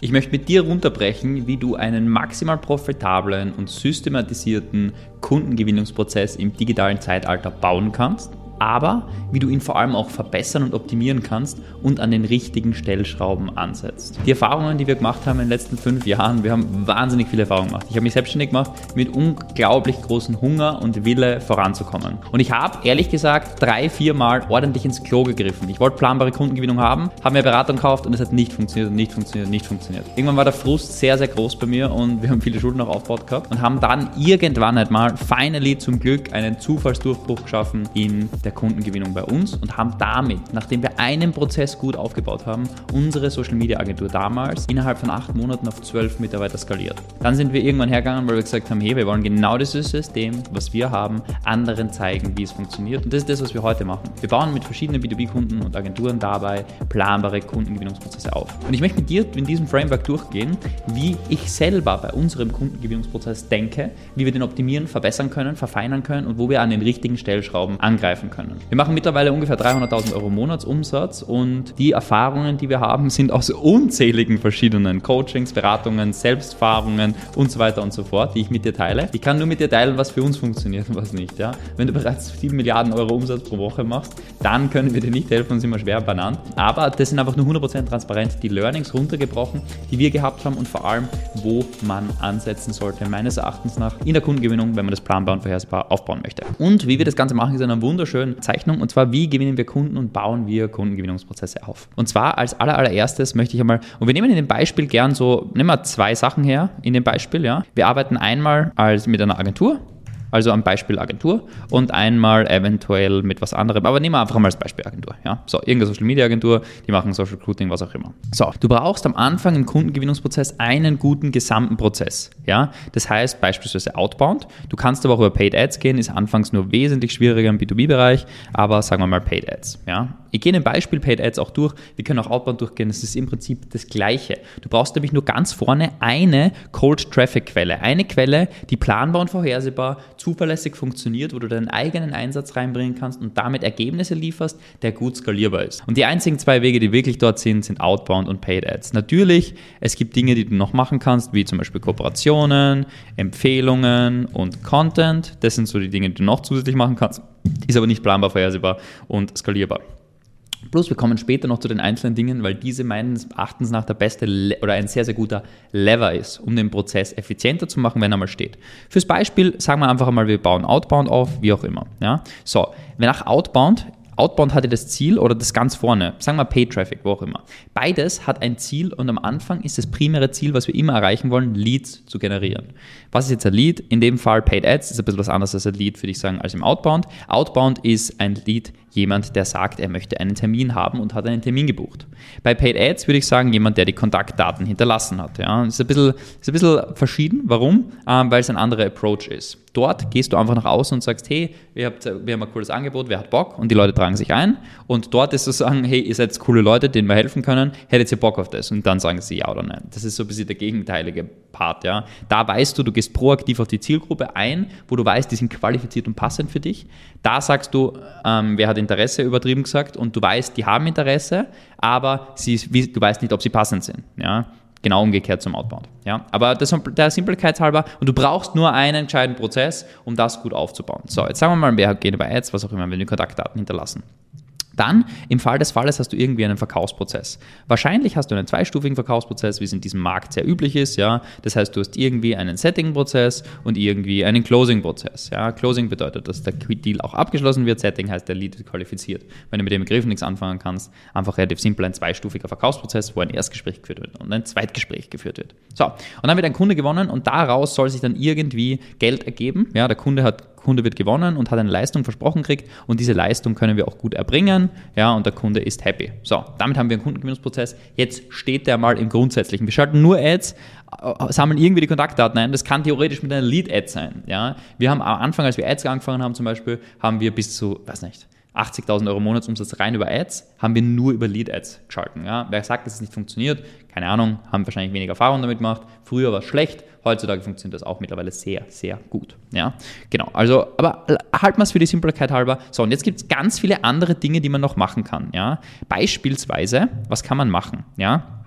Ich möchte mit dir runterbrechen, wie du einen maximal profitablen und systematisierten Kundengewinnungsprozess im digitalen Zeitalter bauen kannst aber wie du ihn vor allem auch verbessern und optimieren kannst und an den richtigen Stellschrauben ansetzt. Die Erfahrungen, die wir gemacht haben in den letzten fünf Jahren, wir haben wahnsinnig viele Erfahrungen gemacht. Ich habe mich selbstständig gemacht mit unglaublich großem Hunger und Wille voranzukommen. Und ich habe ehrlich gesagt drei, vier Mal ordentlich ins Klo gegriffen. Ich wollte planbare Kundengewinnung haben, habe mir Beratung gekauft und es hat nicht funktioniert, nicht funktioniert, nicht funktioniert. Irgendwann war der Frust sehr, sehr groß bei mir und wir haben viele Schulden auch aufgebaut gehabt und haben dann irgendwann halt mal finally zum Glück einen Zufallsdurchbruch geschaffen in der der Kundengewinnung bei uns und haben damit, nachdem wir einen Prozess gut aufgebaut haben, unsere Social Media Agentur damals innerhalb von acht Monaten auf zwölf Mitarbeiter skaliert. Dann sind wir irgendwann hergegangen, weil wir gesagt haben, hey, wir wollen genau dieses System, was wir haben, anderen zeigen, wie es funktioniert. Und das ist das, was wir heute machen. Wir bauen mit verschiedenen B2B-Kunden und Agenturen dabei planbare Kundengewinnungsprozesse auf. Und ich möchte mit dir in diesem Framework durchgehen, wie ich selber bei unserem Kundengewinnungsprozess denke, wie wir den optimieren, verbessern können, verfeinern können und wo wir an den richtigen Stellschrauben angreifen können können. Wir machen mittlerweile ungefähr 300.000 Euro Monatsumsatz und die Erfahrungen, die wir haben, sind aus unzähligen verschiedenen Coachings, Beratungen, Selbstfahrungen und so weiter und so fort, die ich mit dir teile. Ich kann nur mit dir teilen, was für uns funktioniert und was nicht. Ja? Wenn du bereits 7 Milliarden Euro Umsatz pro Woche machst, dann können wir dir nicht helfen und sind immer schwer benannt. Aber das sind einfach nur 100% transparent die Learnings runtergebrochen, die wir gehabt haben und vor allem, wo man ansetzen sollte, meines Erachtens nach, in der Kundengewinnung, wenn man das planbar und vorhersehbar aufbauen möchte. Und wie wir das Ganze machen, ist eine wunderschöne Zeichnung und zwar, wie gewinnen wir Kunden und bauen wir Kundengewinnungsprozesse auf. Und zwar als allererstes möchte ich einmal, und wir nehmen in dem Beispiel gern so, nehmen wir zwei Sachen her in dem Beispiel, ja. Wir arbeiten einmal als mit einer Agentur, also am Beispiel Agentur und einmal eventuell mit was anderem. Aber nehmen wir einfach mal als Beispiel Agentur. Ja? So, irgendeine Social Media Agentur, die machen Social Recruiting, was auch immer. So, du brauchst am Anfang im Kundengewinnungsprozess einen guten gesamten Prozess. Ja? Das heißt beispielsweise Outbound. Du kannst aber auch über Paid Ads gehen, ist anfangs nur wesentlich schwieriger im B2B-Bereich, aber sagen wir mal Paid Ads. Ja? Ich gehe in dem Beispiel Paid Ads auch durch. Wir können auch Outbound durchgehen. Es ist im Prinzip das Gleiche. Du brauchst nämlich nur ganz vorne eine Cold Traffic Quelle. Eine Quelle, die planbar und vorhersehbar zuverlässig funktioniert, wo du deinen eigenen Einsatz reinbringen kannst und damit Ergebnisse lieferst, der gut skalierbar ist. Und die einzigen zwei Wege, die wirklich dort sind, sind Outbound und Paid Ads. Natürlich, es gibt Dinge, die du noch machen kannst, wie zum Beispiel Kooperationen, Empfehlungen und Content. Das sind so die Dinge, die du noch zusätzlich machen kannst. Ist aber nicht planbar, vorhersehbar und skalierbar. Plus, wir kommen später noch zu den einzelnen Dingen, weil diese meines Erachtens nach der beste Le oder ein sehr, sehr guter Lever ist, um den Prozess effizienter zu machen, wenn er mal steht. Fürs Beispiel sagen wir einfach einmal, wir bauen Outbound auf, wie auch immer. Ja? So, nach Outbound Outbound hatte das Ziel oder das ganz vorne, sagen wir Pay Traffic, wo auch immer. Beides hat ein Ziel und am Anfang ist das primäre Ziel, was wir immer erreichen wollen, Leads zu generieren. Was ist jetzt ein Lead? In dem Fall Paid Ads ist ein bisschen was anderes als ein Lead, würde ich sagen, als im Outbound. Outbound ist ein Lead jemand, der sagt, er möchte einen Termin haben und hat einen Termin gebucht. Bei Paid Ads würde ich sagen, jemand, der die Kontaktdaten hinterlassen hat. Ja. Ist ein bisschen, ist ein bisschen verschieden. Warum? Ähm, weil es ein anderer Approach ist. Dort gehst du einfach nach außen und sagst, hey, wir, habt, wir haben ein cooles Angebot, wer hat Bock? Und die Leute tragen sich ein. Und dort ist es sagen, hey, ihr seid coole Leute, denen wir helfen können, hättet ihr Bock auf das? Und dann sagen sie ja oder nein. Das ist so ein bisschen der gegenteilige Part. Ja. Da weißt du, du gehst proaktiv auf die Zielgruppe ein, wo du weißt, die sind qualifiziert und passend für dich. Da sagst du, ähm, wer hat Interesse, übertrieben gesagt, und du weißt, die haben Interesse, aber sie, du weißt nicht, ob sie passend sind. Ja? Genau umgekehrt zum Outbound. Ja? Aber das, der Simpelkeit halber, und du brauchst nur einen entscheidenden Prozess, um das gut aufzubauen. So, jetzt sagen wir mal, wer geht über Ads, was auch immer, wenn wir Kontaktdaten hinterlassen. Dann, im Fall des Falles, hast du irgendwie einen Verkaufsprozess. Wahrscheinlich hast du einen zweistufigen Verkaufsprozess, wie es in diesem Markt sehr üblich ist. Ja? Das heißt, du hast irgendwie einen Setting-Prozess und irgendwie einen Closing-Prozess. Ja? Closing bedeutet, dass der Deal auch abgeschlossen wird. Setting heißt, der Lead ist qualifiziert. Wenn du mit dem Begriff nichts anfangen kannst, einfach relativ simpel ein zweistufiger Verkaufsprozess, wo ein Erstgespräch geführt wird und ein Zweitgespräch geführt wird. So, und dann wird ein Kunde gewonnen und daraus soll sich dann irgendwie Geld ergeben. Ja, der Kunde hat Kunde wird gewonnen und hat eine Leistung versprochen gekriegt und diese Leistung können wir auch gut erbringen, ja, und der Kunde ist happy. So, damit haben wir einen Kundengewinnungsprozess. Jetzt steht der mal im Grundsätzlichen. Wir schalten nur Ads, äh, sammeln irgendwie die Kontaktdaten ein. Das kann theoretisch mit einer Lead-Ad sein, ja. Wir haben am Anfang, als wir Ads angefangen haben zum Beispiel, haben wir bis zu, weiß nicht, 80.000 Euro Monatsumsatz rein über Ads, haben wir nur über Lead-Ads geschalten. Ja? Wer sagt, dass es nicht funktioniert, keine Ahnung, haben wahrscheinlich weniger Erfahrung damit gemacht. Früher war es schlecht, heutzutage funktioniert das auch mittlerweile sehr, sehr gut. Ja? Genau, also, aber halten wir es für die Simpelkeit halber. So, und jetzt gibt es ganz viele andere Dinge, die man noch machen kann. Ja? Beispielsweise, was kann man machen? Ja?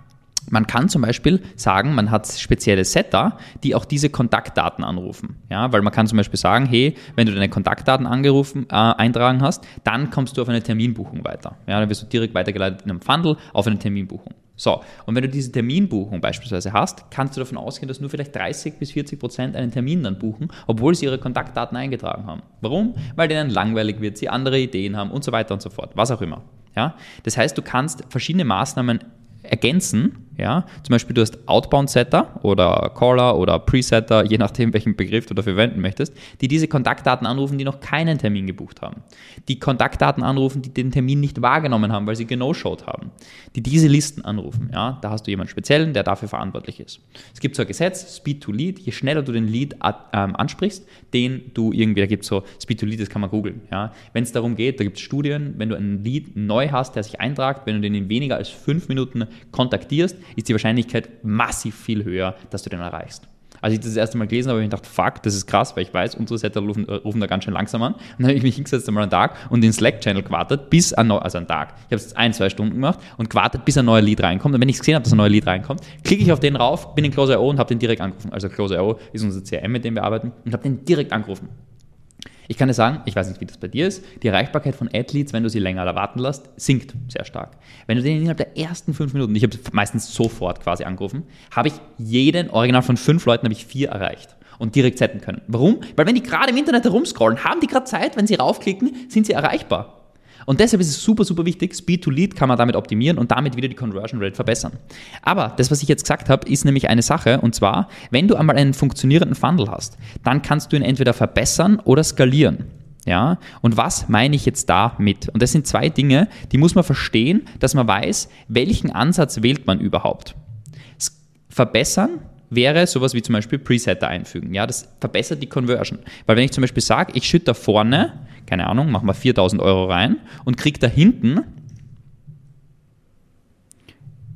Man kann zum Beispiel sagen, man hat spezielle Setter, die auch diese Kontaktdaten anrufen. Ja, weil man kann zum Beispiel sagen, hey, wenn du deine Kontaktdaten angerufen, äh, eintragen hast, dann kommst du auf eine Terminbuchung weiter. Ja, dann wirst du direkt weitergeleitet in einem Funnel auf eine Terminbuchung. So, und wenn du diese Terminbuchung beispielsweise hast, kannst du davon ausgehen, dass nur vielleicht 30 bis 40 Prozent einen Termin dann buchen, obwohl sie ihre Kontaktdaten eingetragen haben. Warum? Weil denen langweilig wird, sie andere Ideen haben und so weiter und so fort, was auch immer. Ja? Das heißt, du kannst verschiedene Maßnahmen ergänzen. Ja? Zum Beispiel du hast Outbound-Setter oder Caller oder Presetter, je nachdem, welchen Begriff du dafür verwenden möchtest, die diese Kontaktdaten anrufen, die noch keinen Termin gebucht haben. Die Kontaktdaten anrufen, die den Termin nicht wahrgenommen haben, weil sie genoshowed haben. Die diese Listen anrufen. Ja? Da hast du jemanden speziellen, der dafür verantwortlich ist. Es gibt so ein Gesetz, Speed to Lead. Je schneller du den Lead ähm, ansprichst, den du irgendwie, da gibt es so Speed to Lead, das kann man googeln. Ja? Wenn es darum geht, da gibt es Studien, wenn du einen Lead neu hast, der sich eintragt, wenn du den in weniger als fünf Minuten kontaktierst, ist die Wahrscheinlichkeit massiv viel höher, dass du den erreichst. Als ich das, das erste Mal gelesen habe, habe ich gedacht, fuck, das ist krass, weil ich weiß, unsere Setter rufen, äh, rufen da ganz schön langsam an. Und dann habe ich mich hingesetzt einmal einen Tag und den Slack-Channel gewartet, bis ein neuer, also einen Tag. Ich habe es ein, zwei Stunden gemacht und gewartet, bis ein neuer Lead reinkommt. Und wenn ich gesehen habe, dass ein neuer Lead reinkommt, klicke ich auf den rauf, bin in Close.io und habe den direkt angerufen. Also Close.io ist unser CRM, mit dem wir arbeiten, und habe den direkt angerufen. Ich kann dir sagen, ich weiß nicht, wie das bei dir ist, die Erreichbarkeit von Athletes, wenn du sie länger erwarten lässt, sinkt sehr stark. Wenn du den innerhalb der ersten fünf Minuten, ich habe meistens sofort quasi angerufen, habe ich jeden, original von fünf Leuten, habe ich vier erreicht und direkt setzen können. Warum? Weil wenn die gerade im Internet herumscrollen, haben die gerade Zeit, wenn sie raufklicken, sind sie erreichbar. Und deshalb ist es super, super wichtig, Speed to Lead kann man damit optimieren und damit wieder die Conversion Rate verbessern. Aber das, was ich jetzt gesagt habe, ist nämlich eine Sache und zwar, wenn du einmal einen funktionierenden Funnel hast, dann kannst du ihn entweder verbessern oder skalieren. Ja, und was meine ich jetzt damit? Und das sind zwei Dinge, die muss man verstehen, dass man weiß, welchen Ansatz wählt man überhaupt. Verbessern wäre sowas wie zum Beispiel Presetter einfügen. Ja, das verbessert die Conversion. Weil wenn ich zum Beispiel sage, ich schütte da vorne keine Ahnung, machen wir 4000 Euro rein und kriege da hinten,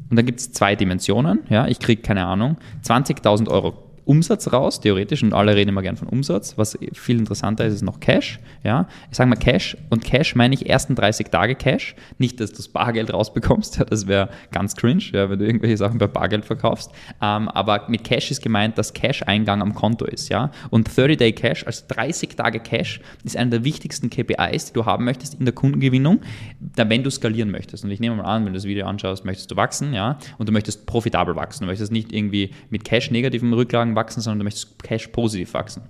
und dann gibt es zwei Dimensionen, ja, ich kriege, keine Ahnung, 20.000 Euro Umsatz raus, theoretisch, und alle reden immer gern von Umsatz. Was viel interessanter ist, ist noch Cash. Ja? Ich sage mal Cash, und Cash meine ich ersten 30 Tage Cash. Nicht, dass du das Bargeld rausbekommst, ja, das wäre ganz cringe, ja, wenn du irgendwelche Sachen bei Bargeld verkaufst. Ähm, aber mit Cash ist gemeint, dass Cash-Eingang am Konto ist. Ja? Und 30-Day Cash, also 30 Tage Cash, ist einer der wichtigsten KPIs, die du haben möchtest in der Kundengewinnung, wenn du skalieren möchtest. Und ich nehme mal an, wenn du das Video anschaust, möchtest du wachsen, ja, und du möchtest profitabel wachsen. Du möchtest nicht irgendwie mit Cash negativen Rücklagen wachsen, sondern du möchtest Cash positiv wachsen.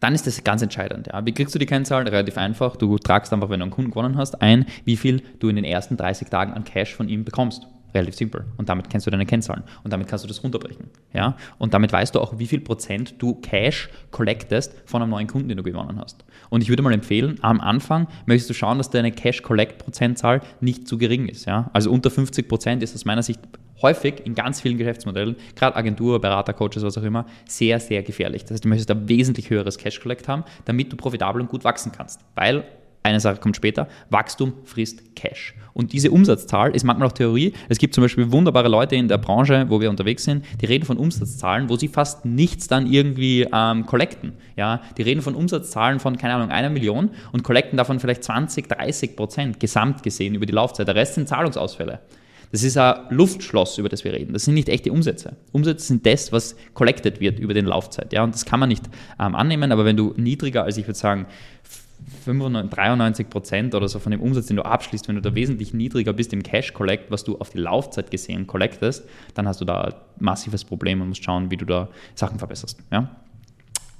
Dann ist das ganz entscheidend. Ja. Wie kriegst du die Kennzahl? Relativ einfach. Du tragst einfach, wenn du einen Kunden gewonnen hast, ein, wie viel du in den ersten 30 Tagen an Cash von ihm bekommst. Relativ simpel. Und damit kennst du deine Kennzahlen. Und damit kannst du das runterbrechen. Ja? Und damit weißt du auch, wie viel Prozent du Cash collectest von einem neuen Kunden, den du gewonnen hast. Und ich würde mal empfehlen, am Anfang möchtest du schauen, dass deine Cash-Collect-Prozentzahl nicht zu gering ist. Ja? Also unter 50 Prozent ist aus meiner Sicht häufig in ganz vielen Geschäftsmodellen, gerade Agentur, Berater, Coaches, was auch immer, sehr, sehr gefährlich. Das heißt, du möchtest ein wesentlich höheres Cash-Collect haben, damit du profitabel und gut wachsen kannst. Weil eine Sache kommt später, Wachstum frisst Cash. Und diese Umsatzzahl ist manchmal auch Theorie. Es gibt zum Beispiel wunderbare Leute in der Branche, wo wir unterwegs sind, die reden von Umsatzzahlen, wo sie fast nichts dann irgendwie ähm, collecten. Ja, die reden von Umsatzzahlen von, keine Ahnung, einer Million und collecten davon vielleicht 20, 30 Prozent gesamt gesehen über die Laufzeit. Der Rest sind Zahlungsausfälle. Das ist ein Luftschloss, über das wir reden. Das sind nicht echte Umsätze. Umsätze sind das, was collected wird über den Laufzeit. Ja, und das kann man nicht ähm, annehmen, aber wenn du niedriger als, ich würde sagen, 95, 93 Prozent oder so von dem Umsatz, den du abschließt, wenn du da wesentlich niedriger bist im Cash Collect, was du auf die Laufzeit gesehen collectest, dann hast du da ein massives Problem und musst schauen, wie du da Sachen verbesserst. Ja?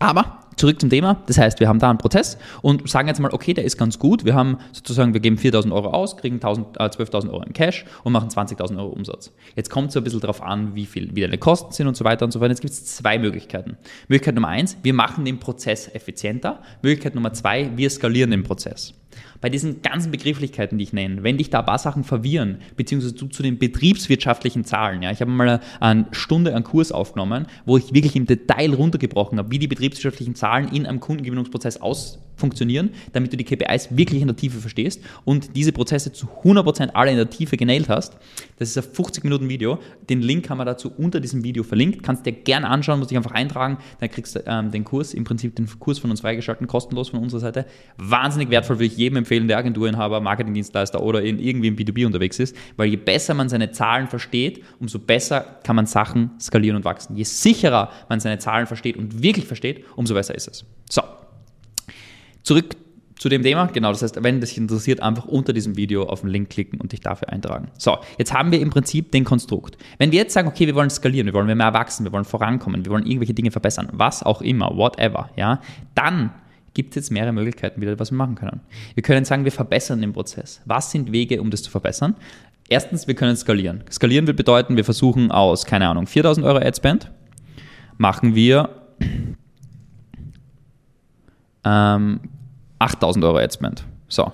Aber zurück zum Thema. Das heißt, wir haben da einen Prozess und sagen jetzt mal, okay, der ist ganz gut. Wir haben sozusagen, wir geben 4.000 Euro aus, kriegen äh, 12.000 Euro im Cash und machen 20.000 Euro Umsatz. Jetzt kommt es so ein bisschen darauf an, wie viel, wie deine Kosten sind und so weiter und so fort. Jetzt gibt es zwei Möglichkeiten. Möglichkeit Nummer eins, wir machen den Prozess effizienter. Möglichkeit Nummer zwei, wir skalieren den Prozess bei diesen ganzen Begrifflichkeiten, die ich nenne, wenn dich da ein paar Sachen verwirren, beziehungsweise du zu den betriebswirtschaftlichen Zahlen, ja, ich habe mal eine Stunde einen Kurs aufgenommen, wo ich wirklich im Detail runtergebrochen habe, wie die betriebswirtschaftlichen Zahlen in einem Kundengewinnungsprozess aus funktionieren, damit du die KPIs wirklich in der Tiefe verstehst und diese Prozesse zu 100% alle in der Tiefe genailt hast. Das ist ein 50 Minuten Video. Den Link haben wir dazu unter diesem Video verlinkt. Kannst dir gerne anschauen, musst dich einfach eintragen. Dann kriegst du ähm, den Kurs, im Prinzip den Kurs von uns freigeschalten, kostenlos von unserer Seite. Wahnsinnig wertvoll, würde ich jedem empfehlen, der Agenturinhaber, Marketingdienstleister oder in, irgendwie im B2B unterwegs ist, weil je besser man seine Zahlen versteht, umso besser kann man Sachen skalieren und wachsen. Je sicherer man seine Zahlen versteht und wirklich versteht, umso besser ist es. So, zurück zu dem Thema. Genau, das heißt, wenn dich interessiert, einfach unter diesem Video auf den Link klicken und dich dafür eintragen. So, jetzt haben wir im Prinzip den Konstrukt. Wenn wir jetzt sagen, okay, wir wollen skalieren, wir wollen mehr wachsen, wir wollen vorankommen, wir wollen irgendwelche Dinge verbessern, was auch immer, whatever, ja, dann gibt es jetzt mehrere Möglichkeiten, wieder was wir machen können. Wir können sagen, wir verbessern den Prozess. Was sind Wege, um das zu verbessern? Erstens, wir können skalieren. Skalieren wird bedeuten, wir versuchen aus, keine Ahnung, 4000 Euro Adspend, machen wir ähm, 8000 Euro Adspend. So.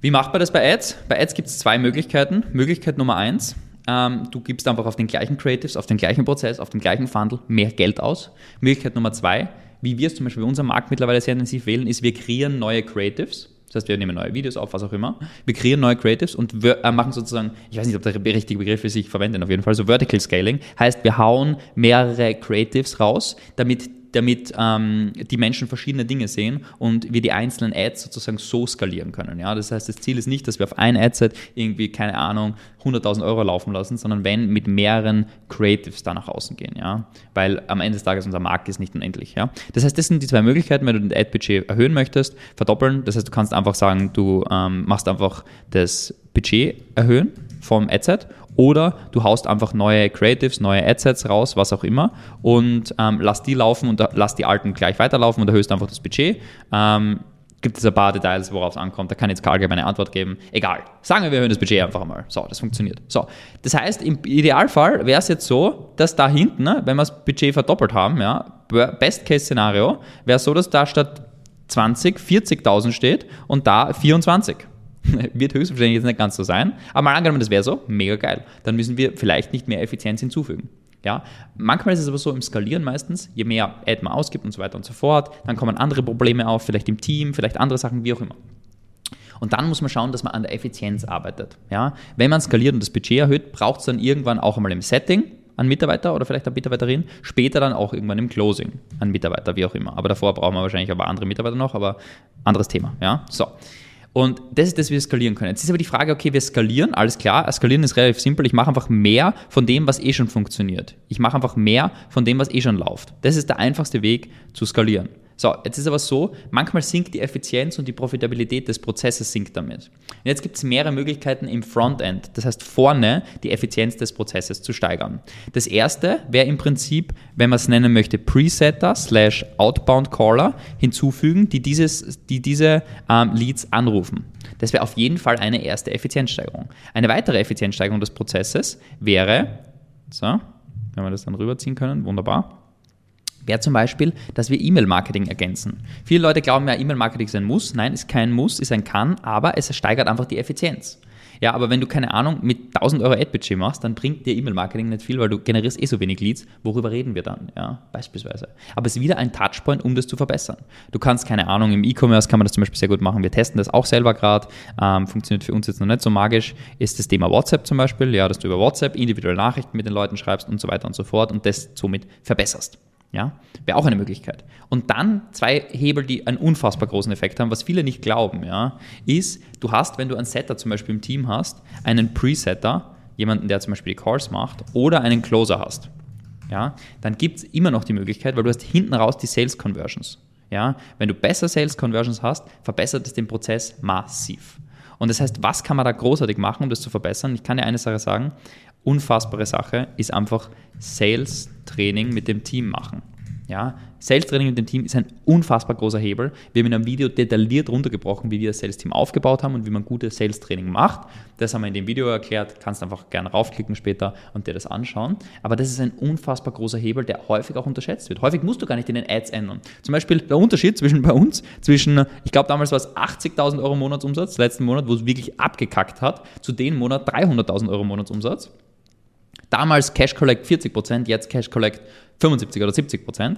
Wie macht man das bei Ads? Bei Ads gibt es zwei Möglichkeiten. Möglichkeit Nummer eins, ähm, du gibst einfach auf den gleichen Creatives, auf den gleichen Prozess, auf den gleichen Funnel mehr Geld aus. Möglichkeit Nummer zwei, wie wir es zum Beispiel bei unserem Markt mittlerweile sehr intensiv wählen, ist, wir kreieren neue Creatives. Das heißt, wir nehmen neue Videos auf, was auch immer. Wir kreieren neue Creatives und wir äh, machen sozusagen, ich weiß nicht, ob der richtige Begriff ist, ich verwende auf jeden Fall, so Vertical Scaling. Heißt, wir hauen mehrere Creatives raus, damit damit ähm, die Menschen verschiedene Dinge sehen und wir die einzelnen Ads sozusagen so skalieren können. Ja? Das heißt, das Ziel ist nicht, dass wir auf ein Adset irgendwie, keine Ahnung, 100.000 Euro laufen lassen, sondern wenn mit mehreren Creatives da nach außen gehen. Ja? Weil am Ende des Tages unser Markt ist nicht unendlich. Ja? Das heißt, das sind die zwei Möglichkeiten, wenn du den Ad-Budget erhöhen möchtest, verdoppeln. Das heißt, du kannst einfach sagen, du ähm, machst einfach das Budget erhöhen vom Adset oder du haust einfach neue Creatives, neue Adsets raus, was auch immer, und ähm, lass die laufen und lass die alten gleich weiterlaufen und erhöhst einfach das Budget. Ähm, gibt es ein paar Details, worauf es ankommt. Da kann jetzt keine allgemeine Antwort geben. Egal. Sagen wir, wir erhöhen das Budget einfach einmal. So, das funktioniert. So, das heißt, im Idealfall wäre es jetzt so, dass da hinten, ne, wenn wir das Budget verdoppelt haben, ja, Best-Case-Szenario, wäre es so, dass da statt 20 40.000 steht und da 24. Wird höchstwahrscheinlich jetzt nicht ganz so sein. Aber mal angenommen, das wäre so, mega geil. Dann müssen wir vielleicht nicht mehr Effizienz hinzufügen. Ja, manchmal ist es aber so im Skalieren meistens, je mehr Ad man ausgibt und so weiter und so fort, dann kommen andere Probleme auf, vielleicht im Team, vielleicht andere Sachen, wie auch immer. Und dann muss man schauen, dass man an der Effizienz arbeitet. Ja, wenn man skaliert und das Budget erhöht, braucht es dann irgendwann auch einmal im Setting einen Mitarbeiter oder vielleicht eine Mitarbeiterin, später dann auch irgendwann im Closing einen Mitarbeiter, wie auch immer. Aber davor brauchen wir wahrscheinlich aber andere Mitarbeiter noch, aber anderes Thema. Ja, so. Und das ist das, wie wir skalieren können. Jetzt ist aber die Frage, okay, wir skalieren, alles klar, skalieren ist relativ simpel. Ich mache einfach mehr von dem, was eh schon funktioniert. Ich mache einfach mehr von dem, was eh schon läuft. Das ist der einfachste Weg zu skalieren. So, jetzt ist aber so, manchmal sinkt die Effizienz und die Profitabilität des Prozesses sinkt damit. Und jetzt gibt es mehrere Möglichkeiten im Frontend, das heißt vorne die Effizienz des Prozesses zu steigern. Das erste wäre im Prinzip, wenn man es nennen möchte, Presetter slash Outbound Caller hinzufügen, die, dieses, die diese ähm, Leads anrufen. Das wäre auf jeden Fall eine erste Effizienzsteigerung. Eine weitere Effizienzsteigerung des Prozesses wäre, so, wenn wir das dann rüberziehen können, wunderbar wäre zum Beispiel, dass wir E-Mail-Marketing ergänzen. Viele Leute glauben ja, E-Mail-Marketing ist ein Muss. Nein, ist kein Muss, ist ein Kann, aber es steigert einfach die Effizienz. Ja, aber wenn du keine Ahnung mit 1000 Euro Ad-Budget machst, dann bringt dir E-Mail-Marketing nicht viel, weil du generierst eh so wenig Leads. Worüber reden wir dann? Ja, beispielsweise. Aber es ist wieder ein Touchpoint, um das zu verbessern. Du kannst keine Ahnung, im E-Commerce kann man das zum Beispiel sehr gut machen. Wir testen das auch selber gerade. Ähm, funktioniert für uns jetzt noch nicht so magisch. Ist das Thema WhatsApp zum Beispiel, ja, dass du über WhatsApp individuelle Nachrichten mit den Leuten schreibst und so weiter und so fort und das somit verbesserst. Ja, wäre auch eine Möglichkeit. Und dann zwei Hebel, die einen unfassbar großen Effekt haben, was viele nicht glauben, ja, ist, du hast, wenn du einen Setter zum Beispiel im Team hast, einen Presetter, jemanden, der zum Beispiel die Calls macht, oder einen Closer hast, ja, dann gibt es immer noch die Möglichkeit, weil du hast hinten raus die Sales Conversions. Ja, wenn du besser Sales Conversions hast, verbessert es den Prozess massiv. Und das heißt, was kann man da großartig machen, um das zu verbessern? Ich kann dir eine Sache sagen, unfassbare Sache ist einfach Sales-Training mit dem Team machen. Ja, Sales-Training mit dem Team ist ein unfassbar großer Hebel. Wir haben in einem Video detailliert runtergebrochen, wie wir das Sales-Team aufgebaut haben und wie man gutes Sales-Training macht. Das haben wir in dem Video erklärt. Kannst einfach gerne raufklicken später und dir das anschauen. Aber das ist ein unfassbar großer Hebel, der häufig auch unterschätzt wird. Häufig musst du gar nicht in den Ads ändern. Zum Beispiel der Unterschied zwischen bei uns, zwischen, ich glaube damals war es 80.000 Euro Monatsumsatz, letzten Monat, wo es wirklich abgekackt hat, zu dem Monat 300.000 Euro Monatsumsatz. Damals Cash Collect 40%, jetzt Cash Collect 75 oder 70%.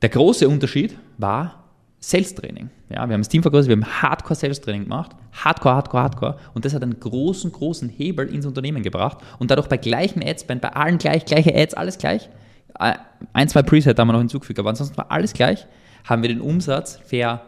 Der große Unterschied war Sales-Training. Ja, wir haben das Team vergrößert, wir haben Hardcore-Sales-Training gemacht. Hardcore, Hardcore, Hardcore. Und das hat einen großen, großen Hebel ins Unternehmen gebracht. Und dadurch bei gleichen Adspend, bei allen gleich, gleiche Ads, alles gleich. Äh, ein, zwei Preset haben wir noch hinzugefügt, aber ansonsten war alles gleich. Haben wir den Umsatz fair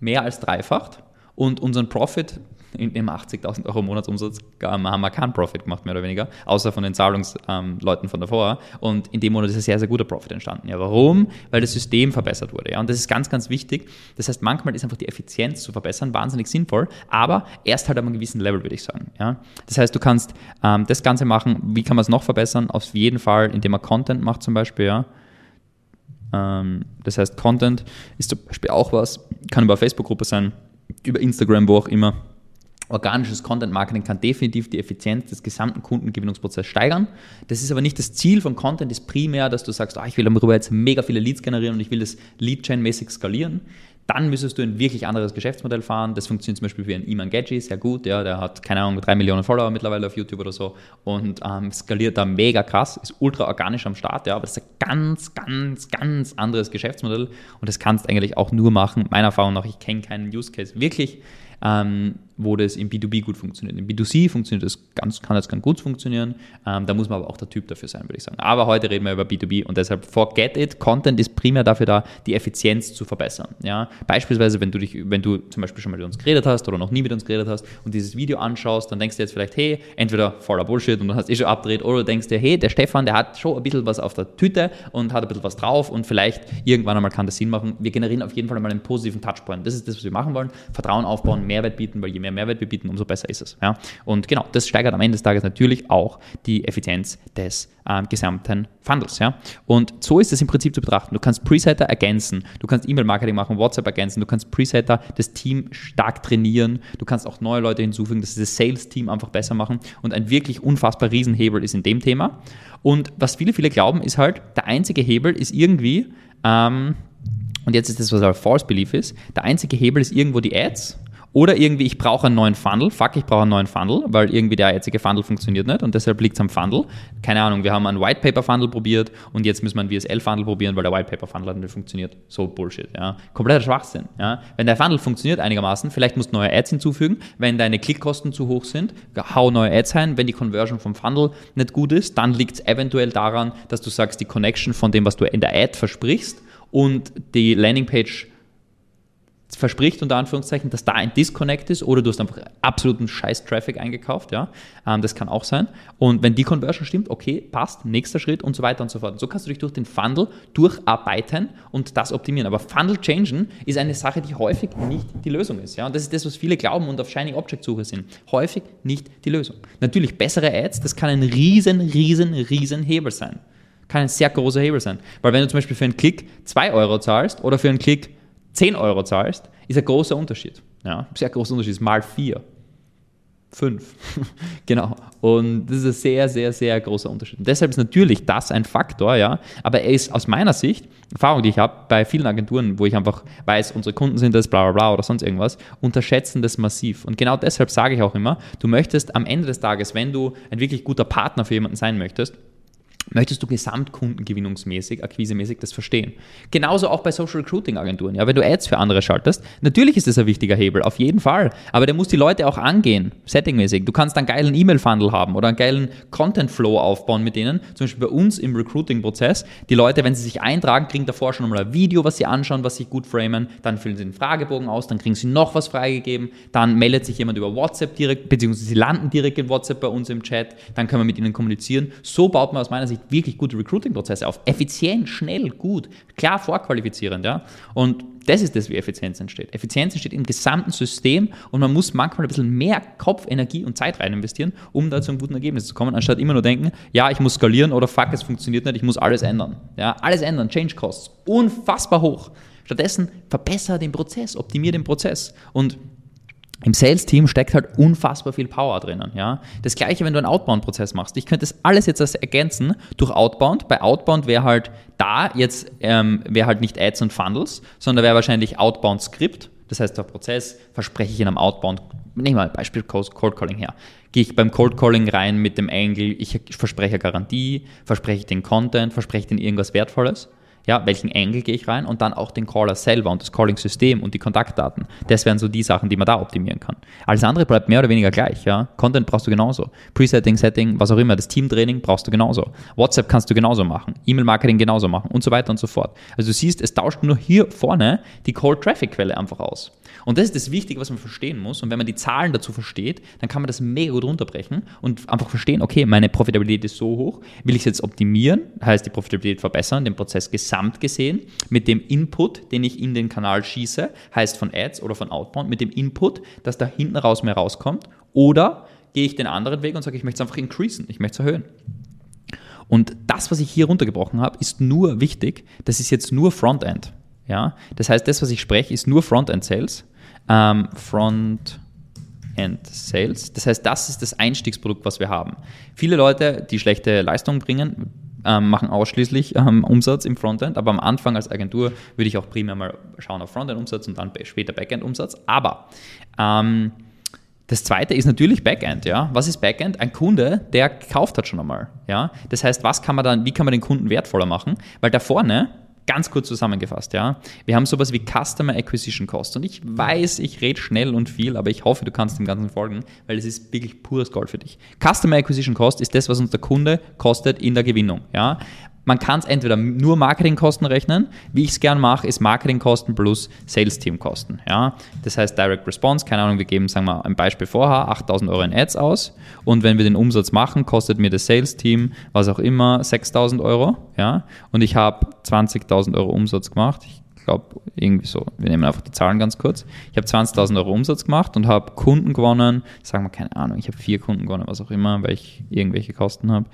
mehr als dreifacht und unseren Profit in dem 80.000 Euro Monatsumsatz haben wir keinen Profit gemacht, mehr oder weniger, außer von den Zahlungsleuten ähm, von davor. Und in dem Monat ist ein sehr, sehr guter Profit entstanden. Ja, warum? Weil das System verbessert wurde. Ja, und das ist ganz, ganz wichtig. Das heißt, manchmal ist einfach die Effizienz zu verbessern wahnsinnig sinnvoll, aber erst halt an einem gewissen Level, würde ich sagen. Ja, das heißt, du kannst ähm, das Ganze machen. Wie kann man es noch verbessern? Auf jeden Fall, indem man Content macht zum Beispiel. Ja. Ähm, das heißt, Content ist zum Beispiel auch was, kann über Facebook-Gruppe sein, über Instagram, wo auch immer organisches Content Marketing kann definitiv die Effizienz des gesamten Kundengewinnungsprozesses steigern. Das ist aber nicht das Ziel von Content, ist primär, dass du sagst, oh, ich will darüber jetzt mega viele Leads generieren und ich will das Lead-Chain-mäßig skalieren. Dann müsstest du ein wirklich anderes Geschäftsmodell fahren. Das funktioniert zum Beispiel wie ein Iman Gadget, sehr gut. Ja, der hat, keine Ahnung, drei Millionen Follower mittlerweile auf YouTube oder so und ähm, skaliert da mega krass, ist ultra organisch am Start. Ja, aber das ist ein ganz, ganz, ganz anderes Geschäftsmodell und das kannst du eigentlich auch nur machen. Meiner Erfahrung nach, ich kenne keinen Use Case wirklich ähm, wo das im B2B gut funktioniert. Im B2C funktioniert das ganz, kann das ganz gut funktionieren. Ähm, da muss man aber auch der Typ dafür sein, würde ich sagen. Aber heute reden wir über B2B und deshalb forget it. Content ist primär dafür da, die Effizienz zu verbessern. Ja? Beispielsweise, wenn du dich, wenn du zum Beispiel schon mal mit uns geredet hast oder noch nie mit uns geredet hast und dieses Video anschaust, dann denkst du jetzt vielleicht, hey, entweder voller Bullshit und du hast eh schon abgedreht oder du denkst dir, hey, der Stefan, der hat schon ein bisschen was auf der Tüte und hat ein bisschen was drauf und vielleicht irgendwann einmal kann das Sinn machen. Wir generieren auf jeden Fall einmal einen positiven Touchpoint. Das ist das, was wir machen wollen. Vertrauen aufbauen, Mehrwert bieten, weil je mehr Mehrwert wir bieten, umso besser ist es. Ja? Und genau, das steigert am Ende des Tages natürlich auch die Effizienz des äh, gesamten Funnels. Ja? Und so ist es im Prinzip zu betrachten. Du kannst Presetter ergänzen, du kannst E-Mail-Marketing machen, WhatsApp ergänzen, du kannst Presetter das Team stark trainieren, du kannst auch neue Leute hinzufügen, dass das Sales-Team einfach besser machen und ein wirklich unfassbar Riesenhebel ist in dem Thema. Und was viele, viele glauben, ist halt, der einzige Hebel ist irgendwie, ähm, und jetzt ist das, was ein False Belief ist, der einzige Hebel ist irgendwo die Ads oder irgendwie, ich brauche einen neuen Funnel. Fuck, ich brauche einen neuen Funnel, weil irgendwie der jetzige Funnel funktioniert nicht und deshalb liegt es am Funnel. Keine Ahnung, wir haben einen White Paper Funnel probiert und jetzt müssen wir einen VSL Funnel probieren, weil der White Paper Funnel hat nicht funktioniert. So Bullshit, ja. Kompletter Schwachsinn, ja. Wenn der Funnel funktioniert einigermaßen, vielleicht musst du neue Ads hinzufügen. Wenn deine Klickkosten zu hoch sind, hau neue Ads ein. Wenn die Conversion vom Funnel nicht gut ist, dann liegt es eventuell daran, dass du sagst, die Connection von dem, was du in der Ad versprichst und die Landingpage verspricht, unter Anführungszeichen, dass da ein Disconnect ist oder du hast einfach absoluten Scheiß-Traffic eingekauft, ja. Ähm, das kann auch sein. Und wenn die Conversion stimmt, okay, passt, nächster Schritt und so weiter und so fort. Und so kannst du dich durch den Funnel durcharbeiten und das optimieren. Aber Funnel changen ist eine Sache, die häufig nicht die Lösung ist, ja. Und das ist das, was viele glauben und auf Shiny Object Suche sind. Häufig nicht die Lösung. Natürlich bessere Ads, das kann ein riesen, riesen, riesen Hebel sein. Kann ein sehr großer Hebel sein. Weil wenn du zum Beispiel für einen Klick 2 Euro zahlst oder für einen Klick 10 Euro zahlst, ist ein großer Unterschied. Ja, sehr großer Unterschied, mal 4. 5. genau. Und das ist ein sehr, sehr, sehr großer Unterschied. Und deshalb ist natürlich das ein Faktor, ja. Aber er ist aus meiner Sicht, Erfahrung, die ich habe, bei vielen Agenturen, wo ich einfach weiß, unsere Kunden sind das, bla bla bla oder sonst irgendwas, unterschätzen das massiv. Und genau deshalb sage ich auch immer, du möchtest am Ende des Tages, wenn du ein wirklich guter Partner für jemanden sein möchtest, möchtest du gesamtkundengewinnungsmäßig, akquisemäßig das verstehen. Genauso auch bei Social Recruiting Agenturen. Ja, wenn du Ads für andere schaltest, natürlich ist das ein wichtiger Hebel, auf jeden Fall. Aber der muss die Leute auch angehen, settingmäßig. Du kannst einen geilen E-Mail-Funnel haben oder einen geilen Content-Flow aufbauen mit denen. Zum Beispiel bei uns im Recruiting-Prozess. Die Leute, wenn sie sich eintragen, kriegen davor schon mal ein Video, was sie anschauen, was sie gut framen. Dann füllen sie den Fragebogen aus, dann kriegen sie noch was freigegeben. Dann meldet sich jemand über WhatsApp direkt, beziehungsweise sie landen direkt in WhatsApp bei uns im Chat. Dann können wir mit ihnen kommunizieren. So baut man aus meiner Sicht Sicht wirklich gute Recruiting-Prozesse auf. Effizient, schnell, gut, klar vorqualifizierend. Ja? Und das ist das, wie Effizienz entsteht. Effizienz entsteht im gesamten System und man muss manchmal ein bisschen mehr Kopf, Energie und Zeit rein investieren, um da zu einem guten Ergebnis zu kommen, anstatt immer nur denken, ja, ich muss skalieren oder fuck, es funktioniert nicht, ich muss alles ändern. Ja, alles ändern, Change Costs, unfassbar hoch. Stattdessen verbessere den Prozess, optimiere den Prozess und im Sales-Team steckt halt unfassbar viel Power drinnen. Ja? Das gleiche, wenn du einen Outbound-Prozess machst. Ich könnte das alles jetzt ergänzen durch Outbound. Bei Outbound wäre halt da jetzt ähm, wäre halt nicht Ads und Funnels, sondern wäre wahrscheinlich Outbound-Skript. Das heißt, der Prozess verspreche ich in einem Outbound. Nehmen wir mal Beispiel Cold Calling her. Gehe ich beim Cold Calling rein mit dem Angle, ich verspreche Garantie, verspreche ich den Content, verspreche ich den irgendwas Wertvolles Ja, welchen Angle gehe ich rein und dann auch den Caller selber und das Calling-System und die Kontaktdaten. Das wären so die Sachen, die man da optimieren kann. Alles andere bleibt mehr oder weniger gleich. Ja? Content brauchst du genauso. Presetting, Setting, was auch immer. Das Teamtraining brauchst du genauso. WhatsApp kannst du genauso machen. E-Mail-Marketing genauso machen und so weiter und so fort. Also du siehst, es tauscht nur hier vorne die Cold-Traffic-Quelle einfach aus. Und das ist das Wichtige, was man verstehen muss. Und wenn man die Zahlen dazu versteht, dann kann man das mega gut runterbrechen und einfach verstehen, okay, meine Profitabilität ist so hoch, will ich es jetzt optimieren, heißt die Profitabilität verbessern, den Prozess gesamt gesehen, mit dem Input, den ich in den Kanal schieße, heißt von Ads oder von Outbound, mit dem Input, dass da hinten raus mehr rauskommt, oder gehe ich den anderen Weg und sage, ich möchte es einfach increasen, ich möchte es erhöhen. Und das, was ich hier runtergebrochen habe, ist nur wichtig, das ist jetzt nur Frontend. Ja? Das heißt, das, was ich spreche, ist nur Frontend Sales. Ähm, Front End Sales. Das heißt, das ist das Einstiegsprodukt, was wir haben. Viele Leute, die schlechte Leistungen bringen, ähm, machen ausschließlich ähm, Umsatz im Frontend, aber am Anfang als Agentur würde ich auch primär mal schauen auf Frontend-Umsatz und dann später Backend-Umsatz. Aber ähm, das zweite ist natürlich Backend, ja. Was ist Backend? Ein Kunde, der gekauft hat schon einmal, ja. Das heißt, was kann man dann, wie kann man den Kunden wertvoller machen? Weil da vorne Ganz kurz zusammengefasst, ja. Wir haben sowas wie Customer Acquisition Cost. Und ich weiß, ich rede schnell und viel, aber ich hoffe, du kannst dem Ganzen folgen, weil es ist wirklich pures Gold für dich. Customer Acquisition Cost ist das, was uns der Kunde kostet in der Gewinnung, ja. Man kann es entweder nur Marketingkosten rechnen, wie ich es gern mache, ist Marketingkosten plus Sales-Team-Kosten. Ja? Das heißt Direct Response, keine Ahnung, wir geben, sagen wir ein Beispiel vorher, 8000 Euro in Ads aus und wenn wir den Umsatz machen, kostet mir das Sales-Team, was auch immer, 6000 Euro. Ja? Und ich habe 20.000 Euro Umsatz gemacht. Ich glaube, irgendwie so, wir nehmen einfach die Zahlen ganz kurz. Ich habe 20.000 Euro Umsatz gemacht und habe Kunden gewonnen, sagen wir keine Ahnung, ich habe vier Kunden gewonnen, was auch immer, weil ich irgendwelche Kosten habe.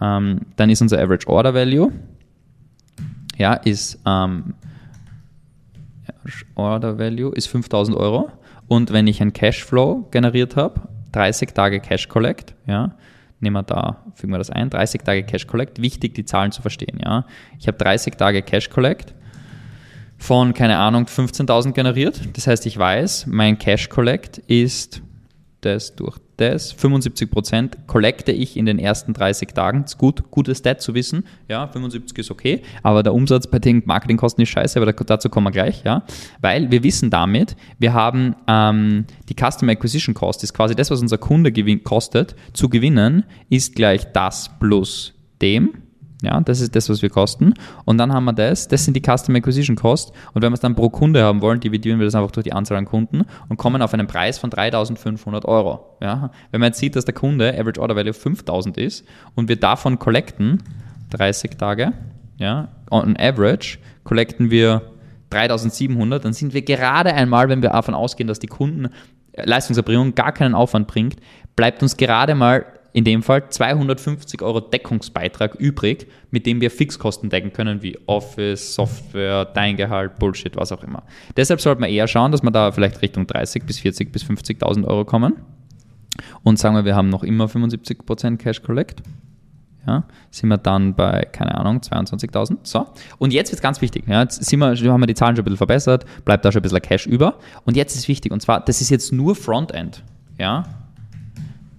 Ähm, dann ist unser Average Order Value, ja, ist ähm, Order Value ist 5000 Euro. Und wenn ich einen Cashflow generiert habe, 30 Tage Cash Collect, ja, nehmen wir da, fügen wir das ein, 30 Tage Cash Collect, wichtig die Zahlen zu verstehen, ja. Ich habe 30 Tage Cash Collect von, keine Ahnung, 15.000 generiert. Das heißt, ich weiß, mein Cash Collect ist das durch das, 75 Prozent collecte ich in den ersten 30 Tagen. Ist gut, gutes Stat zu wissen. Ja, 75 ist okay, aber der Umsatz bei den Marketingkosten ist scheiße, aber dazu kommen wir gleich, ja. Weil wir wissen damit, wir haben ähm, die Customer Acquisition Cost, ist quasi das, was unser Kunde kostet, zu gewinnen, ist gleich das plus dem. Ja, das ist das, was wir kosten. Und dann haben wir das, das sind die Customer Acquisition Costs. Und wenn wir es dann pro Kunde haben wollen, dividieren wir das einfach durch die Anzahl an Kunden und kommen auf einen Preis von 3500 Euro. Ja, wenn man jetzt sieht, dass der Kunde Average Order Value 5000 ist und wir davon collecten 30 Tage, ja, on average collecten wir 3700, dann sind wir gerade einmal, wenn wir davon ausgehen, dass die Kunden Leistungserbringung gar keinen Aufwand bringt, bleibt uns gerade mal in dem Fall 250 Euro Deckungsbeitrag übrig, mit dem wir Fixkosten decken können, wie Office, Software, dein Gehalt, Bullshit, was auch immer. Deshalb sollte man eher schauen, dass man da vielleicht Richtung 30 bis 40 bis 50.000 Euro kommen. Und sagen wir, wir haben noch immer 75% Cash Collect. Ja, sind wir dann bei, keine Ahnung, 22.000. So. Und jetzt wird es ganz wichtig. Ja, jetzt sind wir, haben wir die Zahlen schon ein bisschen verbessert, bleibt da schon ein bisschen Cash über. Und jetzt ist wichtig, und zwar, das ist jetzt nur Frontend. Ja,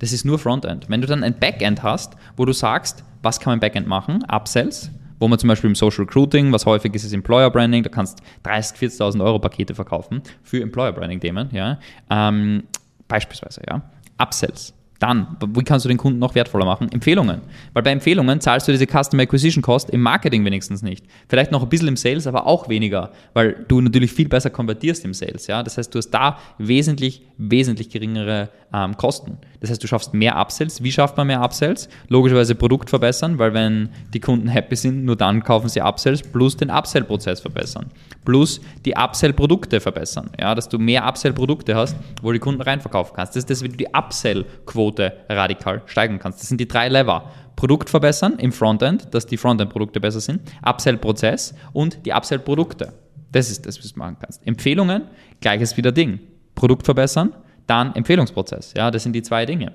das ist nur Frontend. Wenn du dann ein Backend hast, wo du sagst, was kann mein Backend machen? Upsells, wo man zum Beispiel im Social Recruiting, was häufig ist, ist Employer Branding, da kannst 30.000, 40.000 Euro Pakete verkaufen für Employer Branding Themen, ja. Ähm, beispielsweise, ja. Upsells. Dann, wie kannst du den Kunden noch wertvoller machen? Empfehlungen. Weil bei Empfehlungen zahlst du diese Customer Acquisition Cost im Marketing wenigstens nicht. Vielleicht noch ein bisschen im Sales, aber auch weniger, weil du natürlich viel besser konvertierst im Sales. Ja? Das heißt, du hast da wesentlich, wesentlich geringere ähm, Kosten. Das heißt, du schaffst mehr Upsells. Wie schafft man mehr Upsells? Logischerweise Produkt verbessern, weil wenn die Kunden happy sind, nur dann kaufen sie Upsells, plus den Upsell-Prozess verbessern. Plus die Upsell-Produkte verbessern. Ja, dass du mehr Upsell-Produkte hast, wo die Kunden reinverkaufen kannst. Das ist das, wie du die Upsell-Quote radikal steigern kannst. Das sind die drei Lever. Produkt verbessern im Frontend, dass die Frontend-Produkte besser sind, Upsell-Prozess und die Upsell-Produkte. Das ist das, was du machen kannst. Empfehlungen, gleiches wieder Ding. Produkt verbessern, dann Empfehlungsprozess. Ja, das sind die zwei Dinge.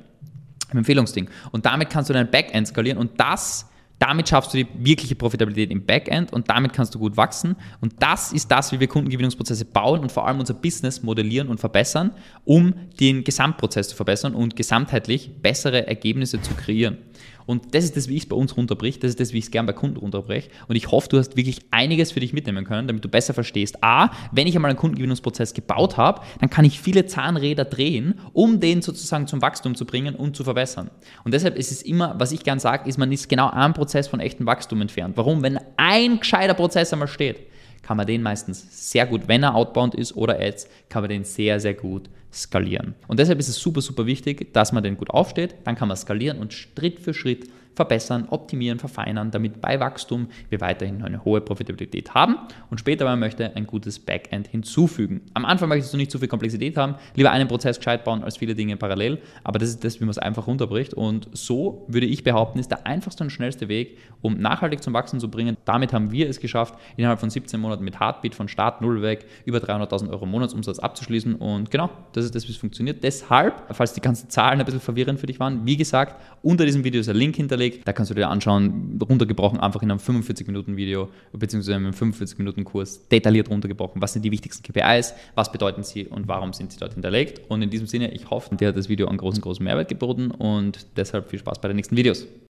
Empfehlungsding. Und damit kannst du dein Backend skalieren und das, damit schaffst du die wirkliche Profitabilität im Backend und damit kannst du gut wachsen. Und das ist das, wie wir Kundengewinnungsprozesse bauen und vor allem unser Business modellieren und verbessern, um den Gesamtprozess zu verbessern und gesamtheitlich bessere Ergebnisse zu kreieren. Und das ist das, wie ich es bei uns runterbricht. Das ist das, wie ich es gern bei Kunden runterbreche. Und ich hoffe, du hast wirklich einiges für dich mitnehmen können, damit du besser verstehst. A, wenn ich einmal einen Kundengewinnungsprozess gebaut habe, dann kann ich viele Zahnräder drehen, um den sozusagen zum Wachstum zu bringen und zu verbessern. Und deshalb ist es immer, was ich gern sage, ist, man ist genau ein Prozess von echtem Wachstum entfernt. Warum? Wenn ein gescheiter Prozess einmal steht, kann man den meistens sehr gut, wenn er outbound ist oder Ads, kann man den sehr, sehr gut skalieren. Und deshalb ist es super, super wichtig, dass man den gut aufsteht, dann kann man skalieren und Schritt für Schritt verbessern, optimieren, verfeinern, damit bei Wachstum wir weiterhin eine hohe Profitabilität haben und später, wenn man möchte, ein gutes Backend hinzufügen. Am Anfang möchtest du nicht zu viel Komplexität haben, lieber einen Prozess gescheit bauen als viele Dinge parallel, aber das ist das, wie man es einfach runterbricht und so würde ich behaupten, ist der einfachste und schnellste Weg, um nachhaltig zum Wachsen zu bringen. Damit haben wir es geschafft, innerhalb von 17 Monaten mit Heartbeat von Start null weg über 300.000 Euro Monatsumsatz abzuschließen und genau, das ist das, wie es funktioniert. Deshalb, falls die ganzen Zahlen ein bisschen verwirrend für dich waren, wie gesagt, unter diesem Video ist ein Link hinterlegt, hinterlegt. Da kannst du dir anschauen, runtergebrochen einfach in einem 45-Minuten-Video bzw. einem 45-Minuten-Kurs detailliert runtergebrochen. Was sind die wichtigsten KPIs, was bedeuten sie und warum sind sie dort hinterlegt. Und in diesem Sinne, ich hoffe, dir hat das Video einen großen, großen Mehrwert geboten und deshalb viel Spaß bei den nächsten Videos.